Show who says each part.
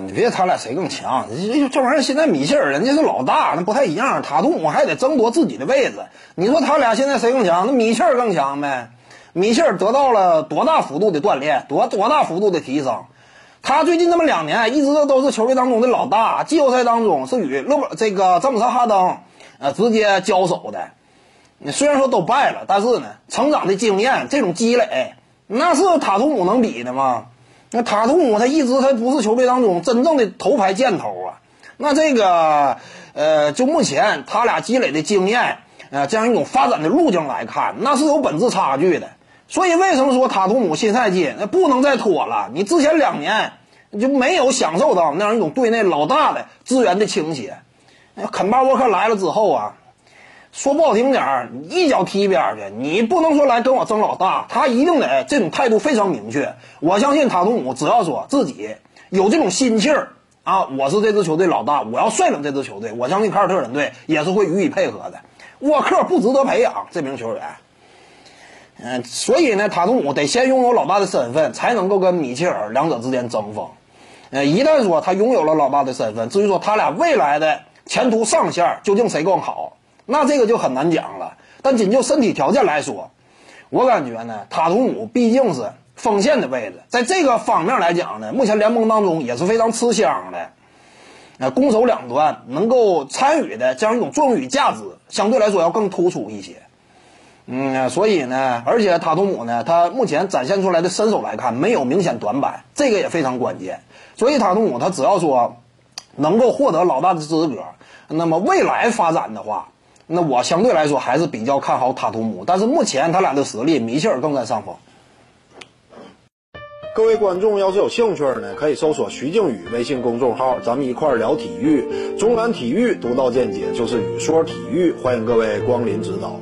Speaker 1: 你别他俩谁更强，这这玩意儿现在米切尔人家是老大，那不太一样。塔图姆还得争夺自己的位置。你说他俩现在谁更强？那米切尔更强呗。米切尔得到了多大幅度的锻炼，多多大幅度的提升。他最近这么两年一直都都是球队当中的老大，季后赛当中是与勒布这个詹姆斯哈登呃直接交手的。虽然说都败了，但是呢，成长的经验这种积累，那是塔图姆能比的吗？那塔图姆他一直他不是球队当中真正的头牌箭头啊。那这个呃，就目前他俩积累的经验，呃，这样一种发展的路径来看，那是有本质差距的。所以为什么说塔图姆新赛季那不能再拖了？你之前两年就没有享受到那样一种队内老大的资源的倾斜。肯巴沃克来了之后啊，说不好听点儿，一脚踢一边去。你不能说来跟我争老大，他一定得这种态度非常明确。我相信塔图姆只要说自己有这种心气儿啊，我是这支球队老大，我要率领这支球队，我相信凯尔特人队也是会予以配合的。沃克不值得培养这名球员。嗯，所以呢，塔图姆得先拥有老大的身份，才能够跟米切尔两者之间争锋。呃，一旦说他拥有了老大的身份，至于说他俩未来的前途上限究竟谁更好，那这个就很难讲了。但仅就身体条件来说，我感觉呢，塔图姆毕竟是锋线的位置，在这个方面来讲呢，目前联盟当中也是非常吃香的。呃，攻守两端能够参与的这样一种作用与价值，相对来说要更突出一些。嗯，所以呢，而且塔图姆呢，他目前展现出来的身手来看，没有明显短板，这个也非常关键。所以塔图姆他只要说能够获得老大的资格，那么未来发展的话，那我相对来说还是比较看好塔图姆。但是目前他俩的实力，米切尔更占上风。
Speaker 2: 各位观众要是有兴趣呢，可以搜索徐静宇微信公众号，咱们一块儿聊体育。中南体育独到见解就是语说体育，欢迎各位光临指导。